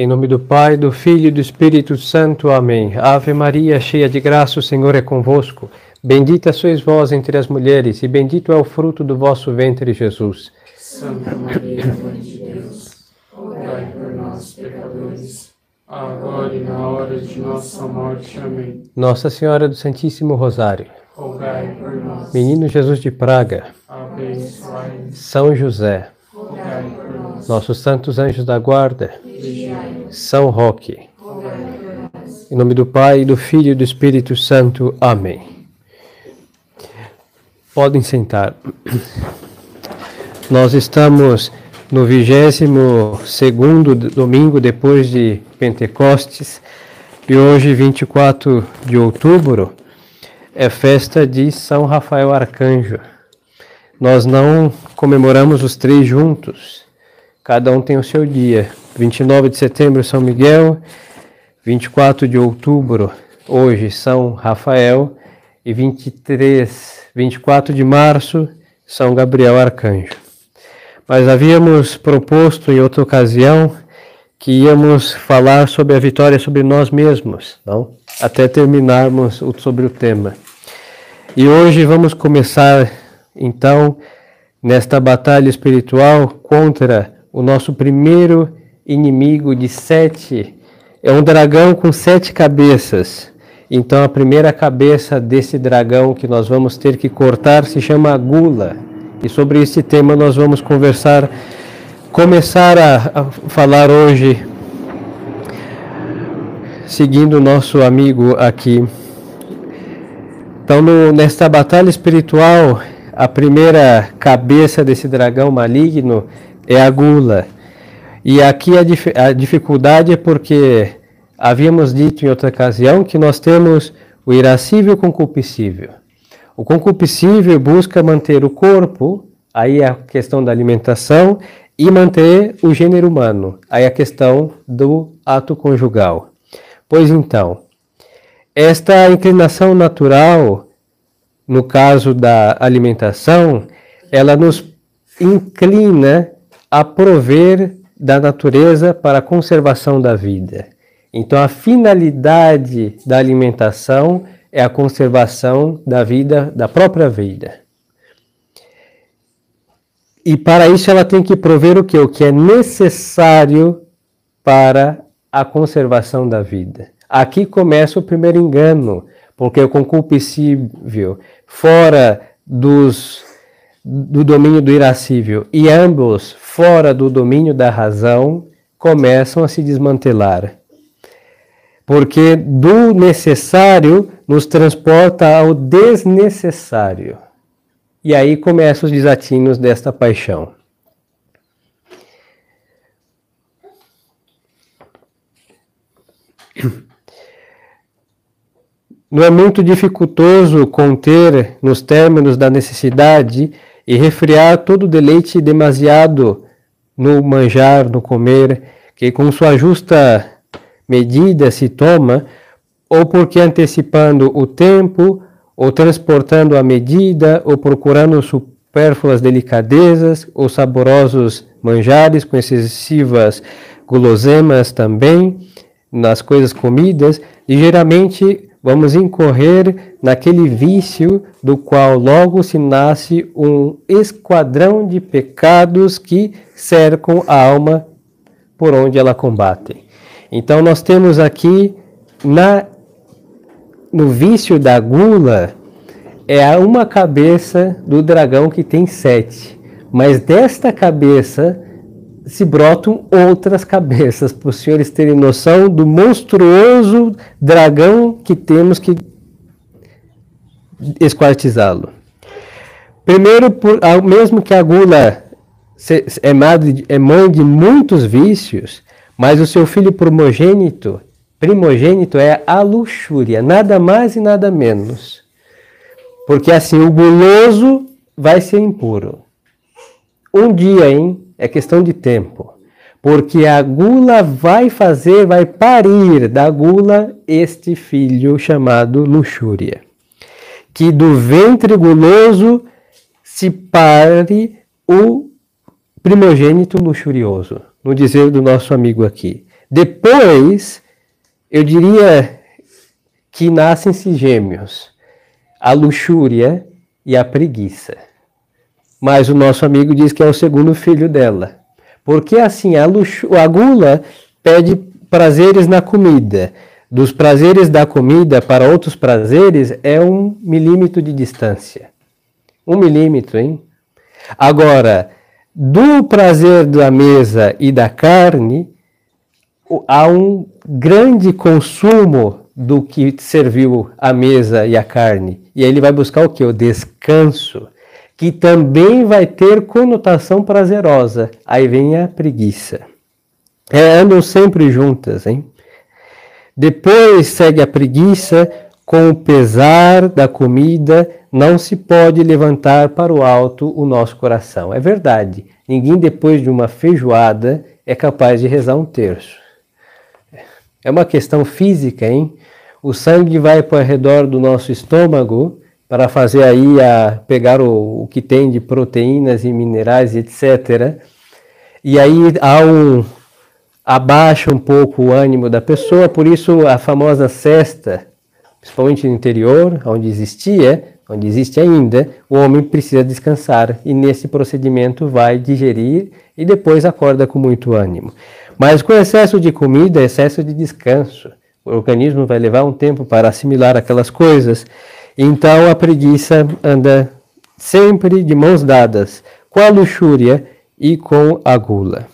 Em nome do Pai, do Filho e do Espírito Santo. Amém. Ave Maria, cheia de graça, o Senhor é convosco. Bendita sois vós entre as mulheres, e bendito é o fruto do vosso ventre, Jesus. Santa Maria, Mãe de Deus, rogai por nós, pecadores, agora e na hora de nossa morte. Amém. Nossa Senhora do Santíssimo Rosário. Rogai por nós. Menino Jesus de Praga. Abençoai-nos. São José. Rogai por Nossos santos anjos da guarda. São Roque. Em nome do Pai, do Filho e do Espírito Santo. Amém. Podem sentar. Nós estamos no vigésimo segundo domingo depois de Pentecostes e hoje, 24 de outubro, é festa de São Rafael Arcanjo. Nós não comemoramos os três juntos, cada um tem o seu dia. 29 de setembro, São Miguel, 24 de outubro, hoje, São Rafael, e 23, 24 de março, São Gabriel Arcanjo. Mas havíamos proposto em outra ocasião que íamos falar sobre a vitória sobre nós mesmos, não? Até terminarmos sobre o tema. E hoje vamos começar então nesta batalha espiritual contra o nosso primeiro inimigo de sete. É um dragão com sete cabeças. Então a primeira cabeça desse dragão que nós vamos ter que cortar se chama gula. E sobre esse tema nós vamos conversar, começar a, a falar hoje, seguindo o nosso amigo aqui. Então, no, nesta batalha espiritual, a primeira cabeça desse dragão maligno é a gula. E aqui a, dif a dificuldade é porque havíamos dito em outra ocasião que nós temos o irascível e o concupiscível. O concupiscível busca manter o corpo, aí a questão da alimentação, e manter o gênero humano, aí a questão do ato conjugal. Pois então, esta inclinação natural, no caso da alimentação, ela nos inclina a prover da natureza para a conservação da vida. Então, a finalidade da alimentação é a conservação da vida, da própria vida. E para isso ela tem que prover o que? O que é necessário para a conservação da vida. Aqui começa o primeiro engano, porque o concupiscível, fora dos, do domínio do irascível, e ambos fora do domínio da razão, começam a se desmantelar. Porque do necessário nos transporta ao desnecessário. E aí começam os desatinos desta paixão. Não é muito dificultoso conter nos términos da necessidade e refriar todo deleite demasiado no manjar, no comer, que com sua justa medida se toma, ou porque antecipando o tempo, ou transportando a medida, ou procurando supérfluas delicadezas, ou saborosos manjares com excessivas guloseimas também, nas coisas comidas, ligeiramente vamos incorrer naquele vício do qual logo se nasce um esquadrão de pecados que cercam a alma por onde ela combate. Então nós temos aqui na no vício da gula é uma cabeça do dragão que tem sete, mas desta cabeça se brotam outras cabeças, para os senhores terem noção do monstruoso dragão que temos que esquartizá-lo. Primeiro, por, mesmo que a gula é mãe, é mãe de muitos vícios, mas o seu filho primogênito, primogênito é a luxúria, nada mais e nada menos. Porque assim, o guloso vai ser impuro. Um dia, hein? É questão de tempo. Porque a gula vai fazer, vai parir da gula este filho chamado luxúria. Que do ventre guloso se pare o primogênito luxurioso, no dizer do nosso amigo aqui. Depois, eu diria que nascem-se gêmeos, a luxúria e a preguiça. Mas o nosso amigo diz que é o segundo filho dela. Porque assim, a, luxu a gula pede prazeres na comida. Dos prazeres da comida para outros prazeres é um milímetro de distância. Um milímetro, hein? Agora, do prazer da mesa e da carne, há um grande consumo do que serviu a mesa e a carne. E aí ele vai buscar o que? O descanso, que também vai ter conotação prazerosa. Aí vem a preguiça. É, andam sempre juntas, hein? Depois segue a preguiça, com o pesar da comida, não se pode levantar para o alto o nosso coração. É verdade, ninguém depois de uma feijoada é capaz de rezar um terço. É uma questão física, hein? O sangue vai para o redor do nosso estômago para fazer aí a pegar o, o que tem de proteínas e minerais, etc. E aí há um abaixa um pouco o ânimo da pessoa, por isso a famosa cesta, principalmente no interior, onde existia, onde existe ainda, o homem precisa descansar e nesse procedimento vai digerir e depois acorda com muito ânimo. Mas com excesso de comida, excesso de descanso, o organismo vai levar um tempo para assimilar aquelas coisas. Então a preguiça anda sempre de mãos dadas com a luxúria e com a gula.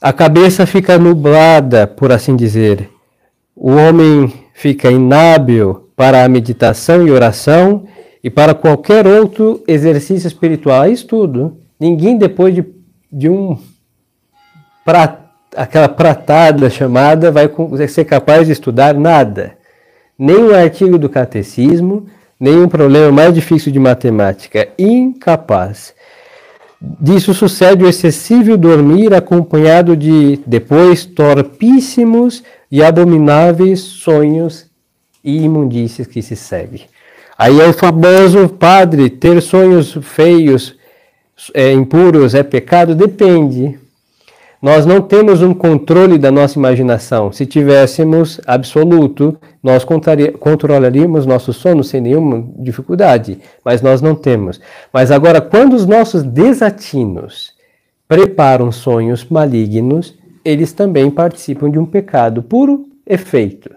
A cabeça fica nublada, por assim dizer. O homem fica inábil para a meditação e oração e para qualquer outro exercício espiritual. É isso tudo. Ninguém depois de, de um pra, aquela pratada chamada vai ser capaz de estudar nada. Nem um artigo do catecismo, nem um problema mais difícil de matemática. Incapaz. Disso sucede o excessivo dormir acompanhado de depois torpíssimos e abomináveis sonhos e imundícias que se segue. Aí é o famoso padre, ter sonhos feios, é, impuros, é pecado? Depende. Nós não temos um controle da nossa imaginação. Se tivéssemos absoluto, nós controlaríamos nosso sono sem nenhuma dificuldade, mas nós não temos. Mas agora, quando os nossos desatinos preparam sonhos malignos, eles também participam de um pecado puro efeito.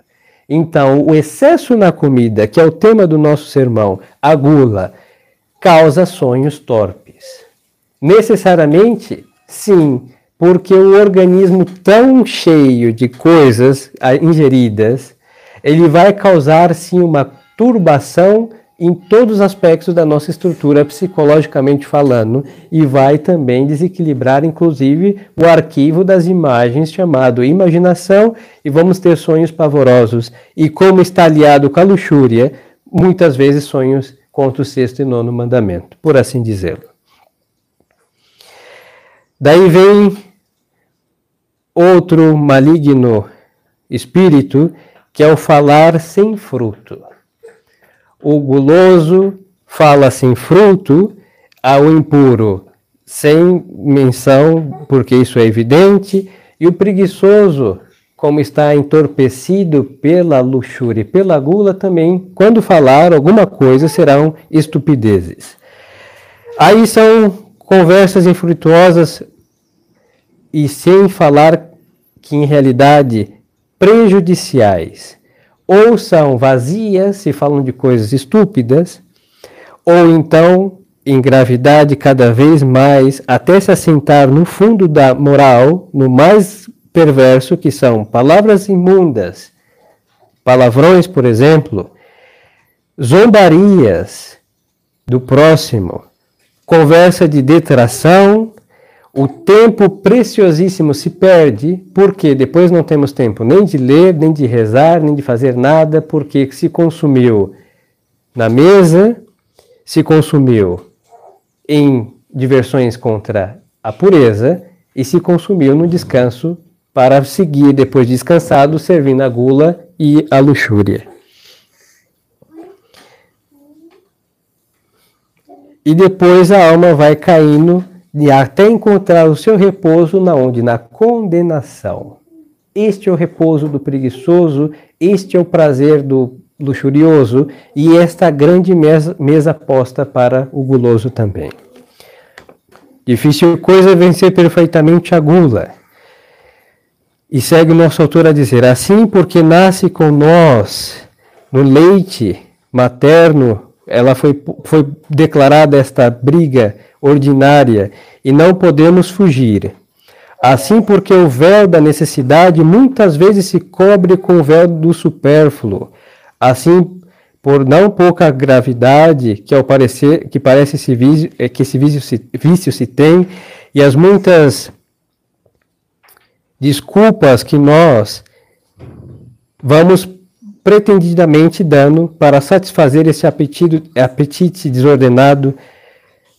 Então, o excesso na comida, que é o tema do nosso sermão, a gula, causa sonhos torpes. Necessariamente, sim, porque o organismo tão cheio de coisas ingeridas, ele vai causar sim uma turbação em todos os aspectos da nossa estrutura psicologicamente falando e vai também desequilibrar inclusive o arquivo das imagens chamado imaginação e vamos ter sonhos pavorosos e como está aliado com a luxúria, muitas vezes sonhos contra o sexto e nono mandamento, por assim dizê-lo. Daí vem outro maligno espírito, que é o falar sem fruto. O guloso fala sem fruto, ao impuro sem menção, porque isso é evidente, e o preguiçoso, como está entorpecido pela luxúria e pela gula, também, quando falar alguma coisa, serão estupidezes. Aí são conversas infrutuosas e sem falar que em realidade prejudiciais ou são vazias, se falam de coisas estúpidas, ou então em gravidade cada vez mais, até se assentar no fundo da moral, no mais perverso, que são palavras imundas, palavrões, por exemplo, zombarias do próximo, conversa de detração, o tempo preciosíssimo se perde, porque depois não temos tempo nem de ler, nem de rezar, nem de fazer nada, porque se consumiu na mesa, se consumiu em diversões contra a pureza e se consumiu no descanso para seguir, depois de descansado, servindo a gula e a luxúria. E depois a alma vai caindo e até encontrar o seu repouso na onde? Na condenação. Este é o repouso do preguiçoso, este é o prazer do luxurioso e esta grande mesa, mesa posta para o guloso também. Difícil coisa é vencer perfeitamente a gula. E segue o nosso autor a dizer: assim, porque nasce com nós no leite materno, ela foi, foi declarada esta briga ordinária e não podemos fugir. Assim, porque o véu da necessidade muitas vezes se cobre com o véu do supérfluo. Assim, por não pouca gravidade que ao parecer que parece esse vício, é que esse vício se, vício se tem e as muitas desculpas que nós vamos pretendidamente dando para satisfazer esse apetite, apetite desordenado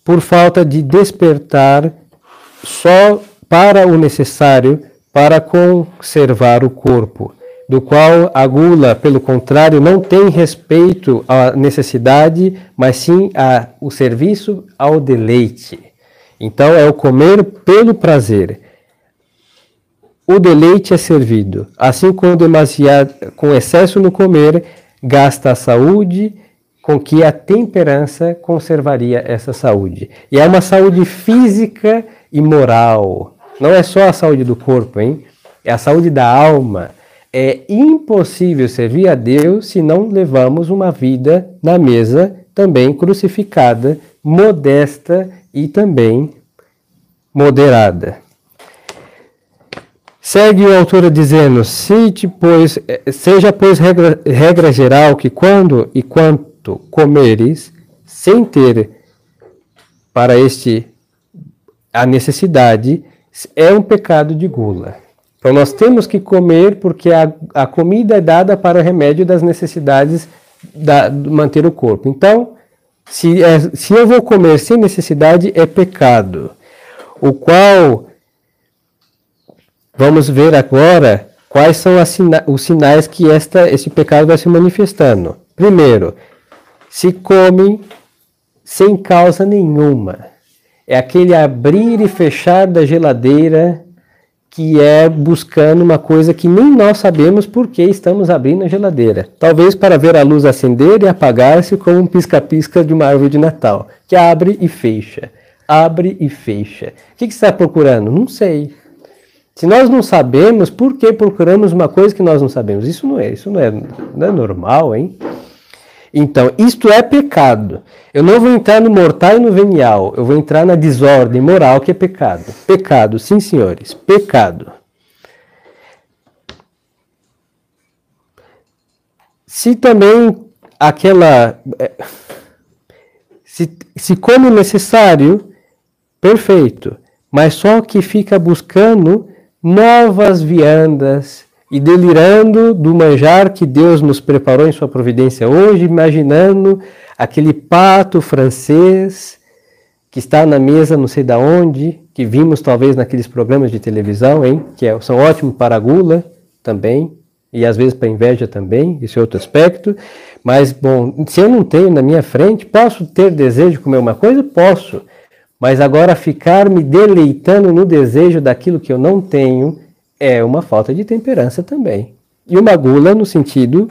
por falta de despertar só para o necessário para conservar o corpo, do qual a gula, pelo contrário, não tem respeito à necessidade, mas sim ao serviço ao deleite. Então é o comer pelo prazer o deleite é servido. Assim, com demasiado, com excesso no comer, gasta a saúde, com que a temperança conservaria essa saúde. E é uma saúde física e moral. Não é só a saúde do corpo, hein? É a saúde da alma. É impossível servir a Deus se não levamos uma vida na mesa também crucificada, modesta e também moderada. Segue o autor dizendo: Cite, pois, eh, seja, pois, regra, regra geral que quando e quanto comeres, sem ter para este a necessidade, é um pecado de gula. Então nós temos que comer porque a, a comida é dada para o remédio das necessidades da, de manter o corpo. Então, se, é, se eu vou comer sem necessidade, é pecado, o qual Vamos ver agora quais são sina os sinais que esta, esse pecado vai se manifestando. Primeiro, se come sem causa nenhuma. É aquele abrir e fechar da geladeira que é buscando uma coisa que nem nós sabemos por que estamos abrindo a geladeira. Talvez para ver a luz acender e apagar-se como um pisca-pisca de uma árvore de Natal, que abre e fecha, abre e fecha. O que, que você está procurando? Não sei. Se nós não sabemos, por que procuramos uma coisa que nós não sabemos? Isso não é, isso não é, não é normal, hein? Então, isto é pecado. Eu não vou entrar no mortal e no venial, eu vou entrar na desordem moral que é pecado. Pecado, sim, senhores, pecado. Se também aquela. É, se, se como necessário, perfeito. Mas só que fica buscando novas viandas e delirando do manjar que Deus nos preparou em sua providência hoje, imaginando aquele pato francês que está na mesa não sei da onde, que vimos talvez naqueles programas de televisão, hein, que é, são ótimos para a gula também, e às vezes para inveja também, esse é outro aspecto. Mas, bom, se eu não tenho na minha frente, posso ter desejo de comer uma coisa? Posso. Mas agora ficar me deleitando no desejo daquilo que eu não tenho é uma falta de temperança também. E uma gula no sentido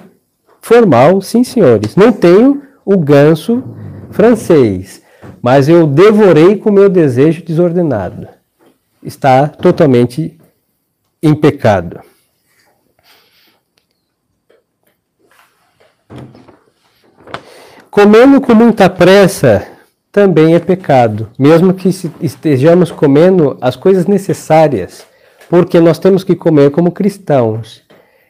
formal, sim, senhores. Não tenho o ganso francês, mas eu devorei com meu desejo desordenado. Está totalmente em pecado. Comendo com muita pressa, também é pecado, mesmo que estejamos comendo as coisas necessárias, porque nós temos que comer como cristãos.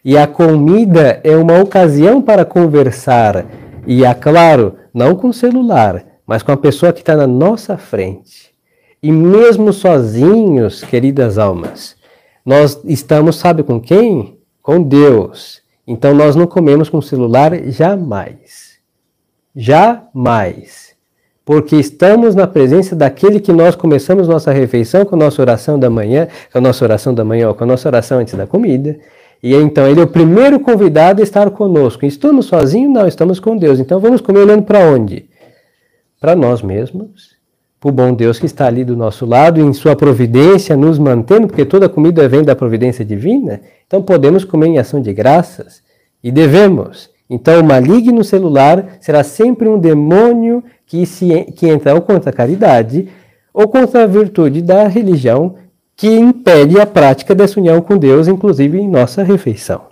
E a comida é uma ocasião para conversar, e é claro, não com celular, mas com a pessoa que está na nossa frente. E mesmo sozinhos, queridas almas, nós estamos, sabe com quem? Com Deus. Então nós não comemos com celular jamais. Jamais porque estamos na presença daquele que nós começamos nossa refeição com a nossa oração da manhã, com a nossa oração da manhã ou com a nossa oração antes da comida. E então ele é o primeiro convidado a estar conosco. Estamos sozinhos? Não, estamos com Deus. Então vamos comer olhando para onde? Para nós mesmos, para o bom Deus que está ali do nosso lado, em sua providência, nos mantendo, porque toda comida vem da providência divina, então podemos comer em ação de graças e devemos. Então, o maligno celular será sempre um demônio que, se, que entra ou contra a caridade ou contra a virtude da religião que impede a prática dessa união com Deus, inclusive em nossa refeição.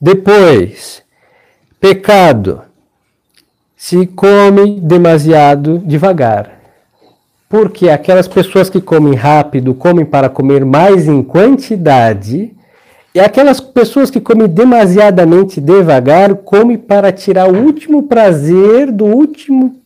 Depois, pecado se come demasiado devagar. Porque aquelas pessoas que comem rápido comem para comer mais em quantidade, e aquelas pessoas que comem demasiadamente devagar comem para tirar o último prazer do último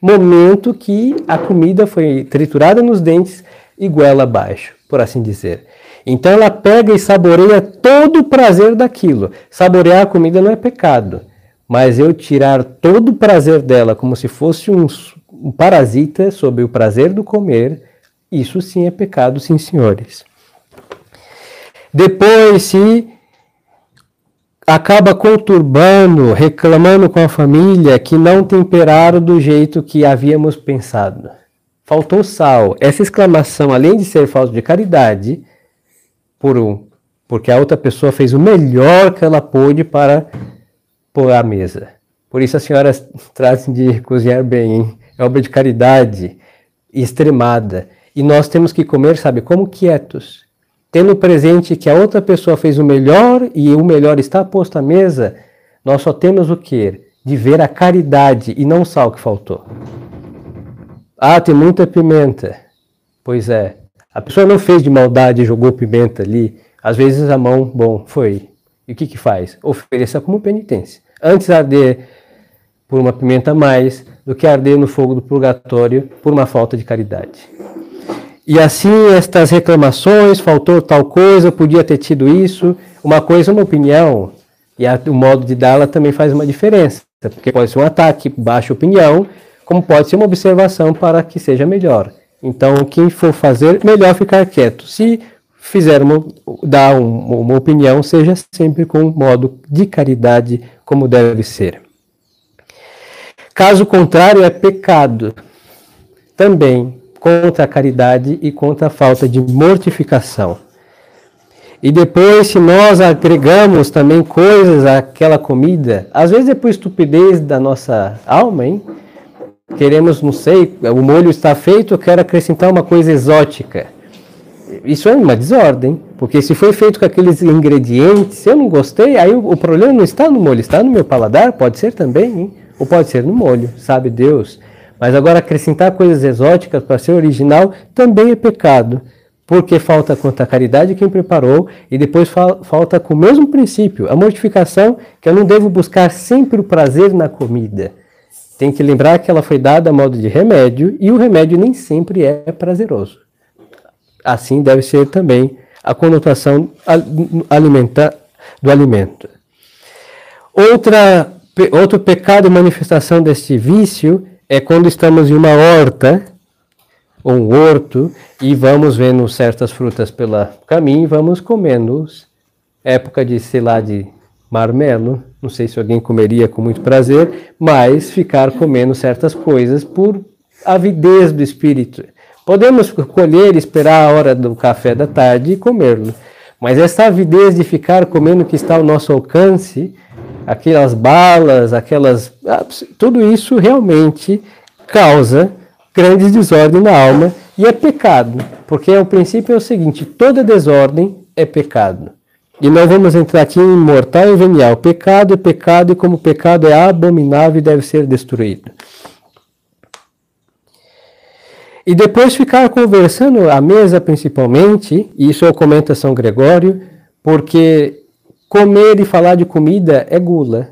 momento que a comida foi triturada nos dentes e goela abaixo, por assim dizer. Então ela pega e saboreia todo o prazer daquilo. Saborear a comida não é pecado. Mas eu tirar todo o prazer dela como se fosse um, um parasita sobre o prazer do comer, isso sim é pecado, sim, senhores. Depois, se acaba conturbando, reclamando com a família que não temperaram do jeito que havíamos pensado. Faltou sal. Essa exclamação, além de ser falta de caridade, por um, porque a outra pessoa fez o melhor que ela pôde para pôr à mesa. Por isso as senhoras trazem de cozinhar bem, hein? é obra de caridade extremada. E nós temos que comer, sabe, como quietos, tendo presente que a outra pessoa fez o melhor e o melhor está posto à mesa, nós só temos o que? De ver a caridade e não o sal que faltou. Ah, tem muita pimenta. Pois é. A pessoa não fez de maldade e jogou pimenta ali. Às vezes a mão, bom, foi. E o que que faz? Ofereça como penitência. Antes arder por uma pimenta a mais do que arder no fogo do purgatório por uma falta de caridade. E assim estas reclamações, faltou tal coisa, podia ter tido isso, uma coisa é uma opinião, e a, o modo de dá-la também faz uma diferença, porque pode ser um ataque, baixa opinião, como pode ser uma observação para que seja melhor. Então, quem for fazer, melhor ficar quieto. Se fizer uma, dar um, uma opinião, seja sempre com um modo de caridade, como deve ser. Caso contrário, é pecado. Também contra a caridade e contra a falta de mortificação. E depois, se nós agregamos também coisas àquela comida, às vezes é por estupidez da nossa alma, hein? Queremos, não sei, o molho está feito, eu quero acrescentar uma coisa exótica. Isso é uma desordem, porque se foi feito com aqueles ingredientes, se eu não gostei, aí o, problema não está no molho, está no meu paladar, pode ser também, hein? ou pode ser no molho, sabe Deus. Mas agora acrescentar coisas exóticas para ser original também é pecado, porque falta contra a caridade quem preparou e depois fa falta com o mesmo princípio, a mortificação, que eu não devo buscar sempre o prazer na comida. Tem que lembrar que ela foi dada a modo de remédio e o remédio nem sempre é prazeroso. Assim deve ser também a conotação alimentar, do alimento. Outra, outro pecado e manifestação deste vício é quando estamos em uma horta ou um horto e vamos vendo certas frutas pelo caminho e vamos comendo. Época de, sei lá, de marmelo, não sei se alguém comeria com muito prazer, mas ficar comendo certas coisas por avidez do espírito. Podemos colher esperar a hora do café da tarde e comê-lo, mas essa avidez de ficar comendo o que está ao nosso alcance, aquelas balas, aquelas. Ah, tudo isso realmente causa grande desordem na alma e é pecado, porque o princípio é o seguinte: toda desordem é pecado. E não vamos entrar aqui em mortal e venial. Pecado é pecado e como pecado é abominável e deve ser destruído. E depois ficar conversando à mesa principalmente, e isso eu comento a São Gregório, porque comer e falar de comida é gula.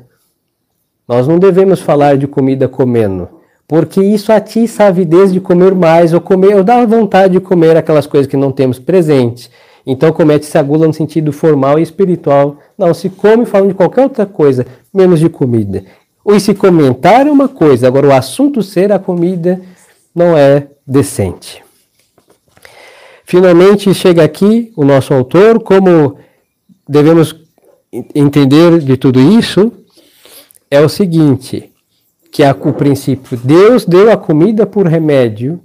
Nós não devemos falar de comida comendo, porque isso atiça a avidez de comer mais, ou comer, ou dá vontade de comer aquelas coisas que não temos presente. Então comete-se a gula no sentido formal e espiritual. Não se come falando de qualquer outra coisa, menos de comida. Ou se comentar é uma coisa, agora o assunto ser a comida não é decente. Finalmente chega aqui o nosso autor, como devemos entender de tudo isso, é o seguinte, que é o princípio. Deus deu a comida por remédio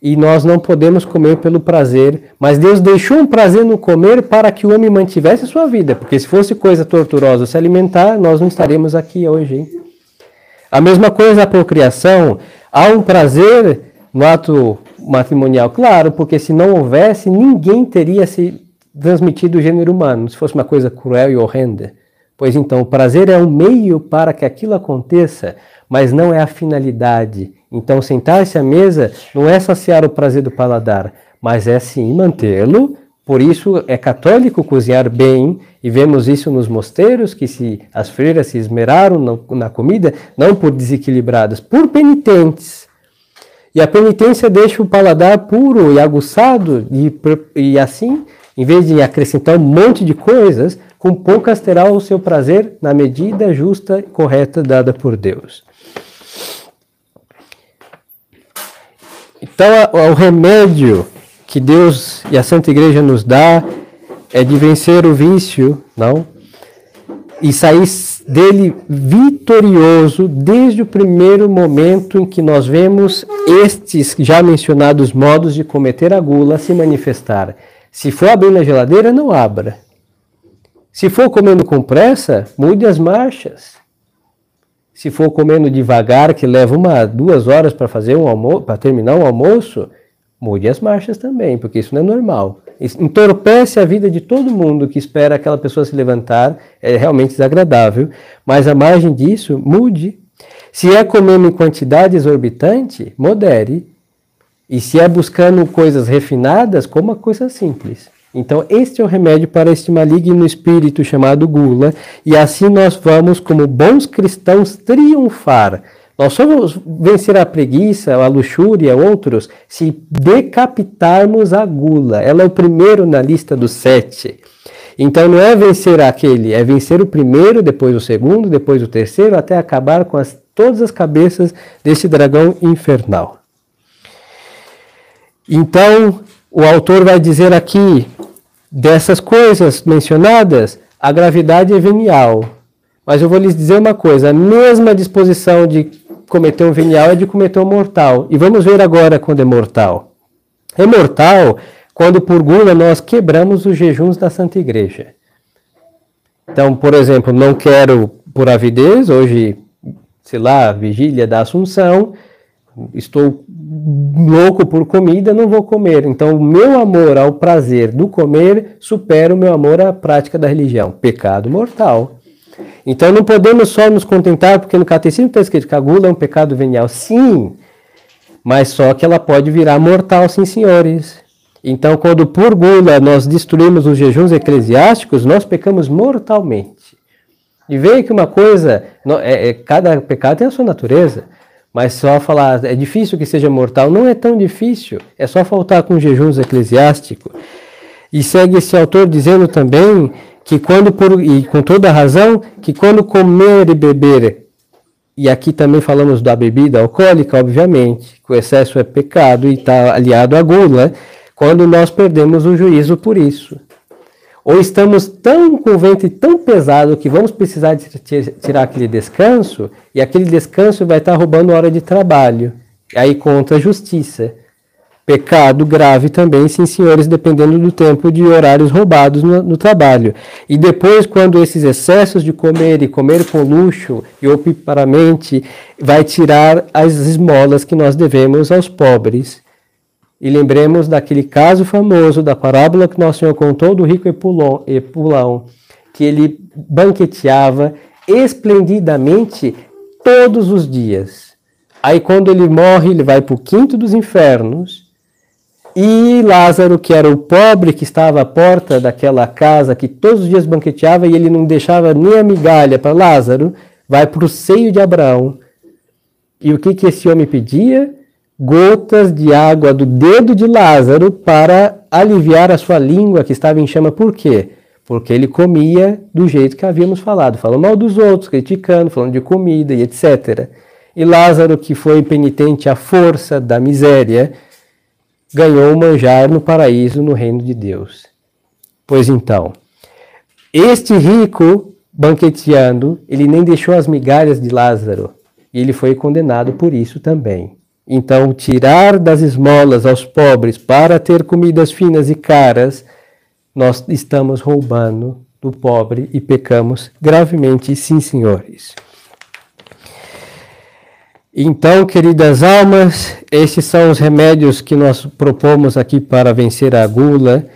e nós não podemos comer pelo prazer, mas Deus deixou um prazer no comer para que o homem mantivesse a sua vida, porque se fosse coisa torturosa se alimentar, nós não estaríamos aqui hoje. Hein? A mesma coisa a procriação, há um prazer no ato matrimonial, claro, porque se não houvesse, ninguém teria se transmitido o gênero humano, se fosse uma coisa cruel e horrenda. Pois então, o prazer é um meio para que aquilo aconteça, mas não é a finalidade. Então, sentar-se à mesa não é saciar o prazer do paladar, mas é sim mantê-lo. Por isso é católico cozinhar bem, e vemos isso nos mosteiros, que se as freiras se esmeraram na comida, não por desequilibradas, por penitentes. E a penitência deixa o paladar puro e aguçado, e, e assim, em vez de acrescentar um monte de coisas, com poucas terá o seu prazer na medida justa e correta dada por Deus. Então, o remédio que Deus e a Santa Igreja nos dá é de vencer o vício, não? E sair dele vitorioso desde o primeiro momento em que nós vemos estes já mencionados modos de cometer a gula se manifestar. Se for abrir na geladeira, não abra. Se for comendo com pressa, mude as marchas. Se for comendo devagar, que leva uma, duas horas para fazer um almoço, para terminar um almoço, mude as marchas também, porque isso não é normal. Isso entorpece a vida de todo mundo que espera aquela pessoa se levantar, é realmente desagradável, mas a margem disso, mude. Se é comendo em quantidade exorbitante, modere. E se é buscando coisas refinadas, coma coisas simples. Então, este é o remédio para este maligno espírito chamado gula, e assim nós vamos, como bons cristãos, triunfar. Nós só vamos vencer a preguiça, a luxúria, outros, se decapitarmos a gula. Ela é o primeiro na lista dos sete. Então não é vencer aquele, é vencer o primeiro, depois o segundo, depois o terceiro, até acabar com as, todas as cabeças desse dragão infernal. Então, o autor vai dizer aqui dessas coisas mencionadas, a gravidade é venial. Mas eu vou lhes dizer uma coisa: a mesma disposição de cometer um venial é de cometer um mortal. E vamos ver agora quando é mortal. É mortal quando por gula nós quebramos os jejuns da Santa Igreja. Então, por exemplo, não quero por avidez, hoje, sei lá, vigília da Assunção, estou louco por comida, não vou comer. Então, o meu amor ao prazer do comer supera o meu amor à prática da religião. Pecado mortal. Então, não podemos só nos contentar, porque no catecismo está escrito que a gula é um pecado venial. Sim, mas só que ela pode virar mortal, sim, senhores. Então, quando por gula nós destruímos os jejuns eclesiásticos, nós pecamos mortalmente. E veja que uma coisa, é, é, cada pecado tem a sua natureza. Mas só falar, é difícil que seja mortal, não é tão difícil, é só faltar com jejuns eclesiásticos. E segue esse autor dizendo também que quando, por, e com toda razão, que quando comer e beber, e aqui também falamos da bebida alcoólica, obviamente, que o excesso é pecado e está aliado à gula, quando nós perdemos o juízo por isso. Ou estamos tão com o ventre tão pesado que vamos precisar de tirar aquele descanso, e aquele descanso vai estar roubando hora de trabalho. Aí contra a justiça. Pecado grave também, sim, senhores, dependendo do tempo de horários roubados no, no, trabalho. E depois, quando esses excessos de comer e comer com luxo e opiparamente vai tirar as esmolas que nós devemos aos pobres. E lembremos daquele caso famoso da parábola que Nosso Senhor contou do rico e pulão, que ele banqueteava esplendidamente todos os dias. Aí quando ele morre, ele vai para o quinto dos infernos. E Lázaro, que era o pobre que estava à porta daquela casa, que todos os dias banqueteava e ele não deixava nem a migalha para Lázaro, vai para o seio de Abraão. E o que, que esse homem pedia? Gotas de água do dedo de Lázaro para aliviar a sua língua que estava em chama. Por quê? Porque ele comia do jeito que havíamos falado, falando mal dos outros, criticando, falando de comida e etc. E Lázaro, que foi penitente à força da miséria, ganhou manjar no paraíso, no reino de Deus. Pois então, este rico banqueteando, ele nem deixou as migalhas de Lázaro e ele foi condenado por isso também. Então, tirar das esmolas aos pobres para ter comidas finas e caras, nós estamos roubando do pobre e pecamos gravemente, sim, senhores. Então, queridas almas, esses são os remédios que nós propomos aqui para vencer a gula.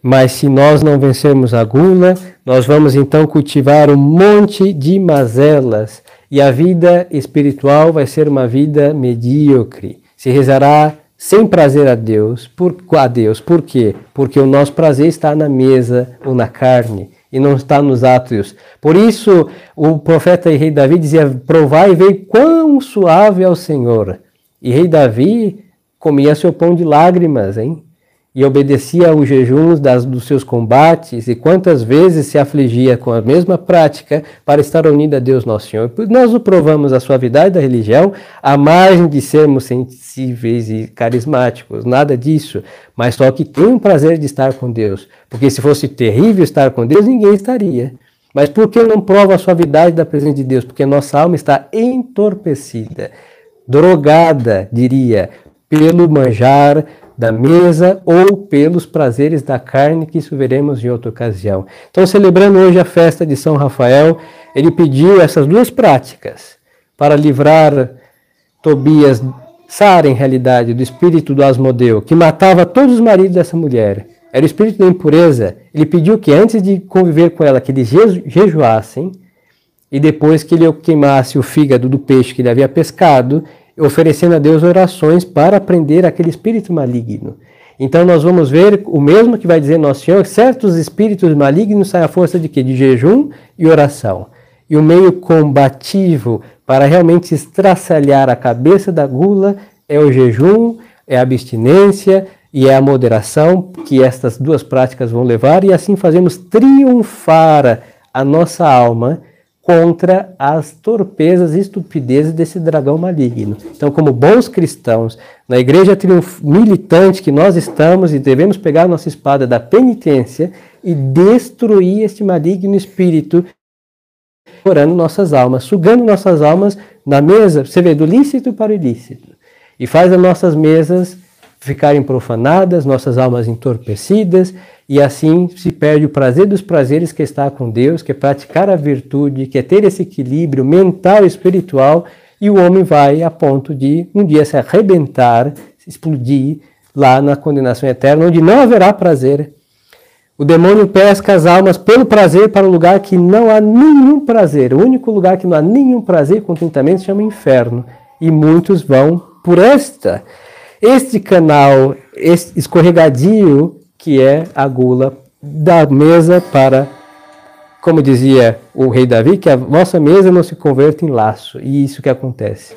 Mas se nós não vencermos a gula, nós vamos então cultivar um monte de mazelas e a vida espiritual vai ser uma vida medíocre. Se rezará sem prazer a Deus, por, a Deus. Por quê? Porque o nosso prazer está na mesa ou na carne e não está nos átrios. Por isso, o profeta e rei Davi dizia: Provai e vei quão suave é o Senhor. E rei Davi comia seu pão de lágrimas, hein? E obedecia aos jejuns das, dos seus combates, e quantas vezes se afligia com a mesma prática para estar unido a Deus nosso Senhor. Nós o provamos a suavidade da religião, a margem de sermos sensíveis e carismáticos, nada disso, mas só que tem um prazer de estar com Deus, porque se fosse terrível estar com Deus, ninguém estaria. Mas por que não prova a suavidade da presença de Deus? Porque nossa alma está entorpecida, drogada, diria, pelo manjar da mesa ou pelos prazeres da carne, que isso veremos em outra ocasião. Então, celebrando hoje a festa de São Rafael, ele pediu essas duas práticas para livrar Tobias, Sara, em realidade, do espírito do Asmodeu, que matava todos os maridos dessa mulher. Era o espírito da impureza. Ele pediu que antes de conviver com ela, que eles jejuassem, e depois que ele queimasse o fígado do peixe que ele havia pescado, oferecendo a Deus orações para prender aquele espírito maligno. Então nós vamos ver o mesmo que vai dizer Nosso Senhor, certos espíritos malignos saem à força de quê? De jejum e oração. E o meio combativo para realmente estraçalhar a cabeça da gula é o jejum, é a abstinência e é a moderação que estas duas práticas vão levar e assim fazemos triunfar a nossa alma contra as torpezas e estupidezes desse dragão maligno. Então, como bons cristãos, na igreja militante que nós estamos e devemos pegar a nossa espada da penitência e destruir este maligno espírito, orando nossas almas, sugando nossas almas na mesa, você vê, do lícito para o ilícito, e faz as nossas mesas ficarem profanadas, nossas almas entorpecidas, e assim se perde o prazer dos prazeres que está com Deus, que é praticar a virtude, que é ter esse equilíbrio mental e espiritual, e o homem vai a ponto de um dia se arrebentar, se explodir lá na condenação eterna, onde não haverá prazer. O demônio pesca as almas pelo prazer para um lugar que não há nenhum prazer. O único lugar que não há nenhum prazer com contentamento se chama inferno. E muitos vão por esta. Este canal este escorregadio que é a gula da mesa para, como dizia o rei Davi, que a nossa mesa não se converta em laço. E isso que acontece.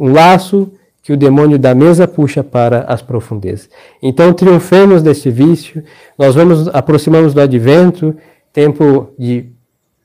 Um laço que o demônio da mesa puxa para as profundezas. Então, triunfemos desse vício, nós vamos aproximamos do advento, tempo de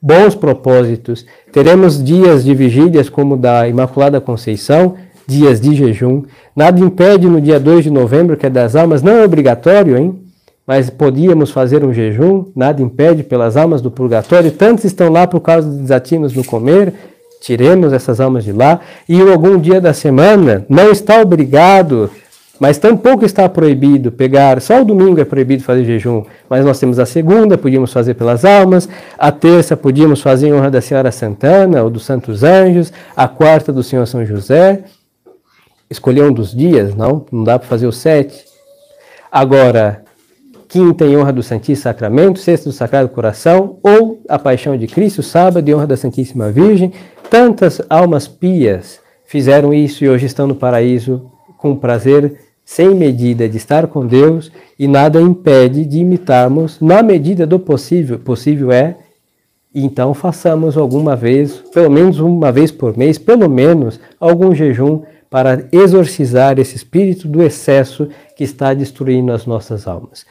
bons propósitos. Teremos dias de vigílias como da Imaculada Conceição, dias de jejum. Nada impede no dia 2 de novembro, que é das almas, não é obrigatório, hein? Mas podíamos fazer um jejum, nada impede pelas almas do purgatório. Tantos estão lá por causa dos desatinos no comer, tiremos essas almas de lá. E algum dia da semana não está obrigado, mas tampouco está proibido pegar. Só o domingo é proibido fazer jejum, mas nós temos a segunda, podíamos fazer pelas almas. A terça podíamos fazer em honra da Senhora Santana ou dos Santos Anjos. A quarta do Senhor São José escolher um dos dias, não, não dá para fazer os sete. Agora, quinta em honra do Santíssimo Sacramento, sexta do Sagrado Coração, ou a Paixão de Cristo, sábado em honra da Santíssima Virgem. Tantas almas pias fizeram isso e hoje estão no paraíso com prazer sem medida de estar com Deus e nada impede de imitarmos na medida do possível. Possível é, então façamos alguma vez, pelo menos uma vez por mês, pelo menos algum jejum para exorcizar esse espírito do excesso que está destruindo as nossas almas.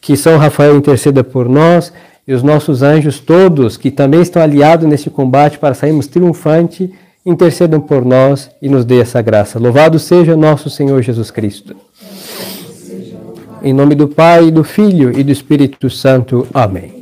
Que São Rafael interceda por nós e os nossos anjos todos, que também estão aliados nesse combate para sairmos triunfante, intercedam por nós e nos dê essa graça. Louvado seja nosso Senhor Jesus Cristo. Em nome do Pai, do Filho e do Espírito Santo. Amém.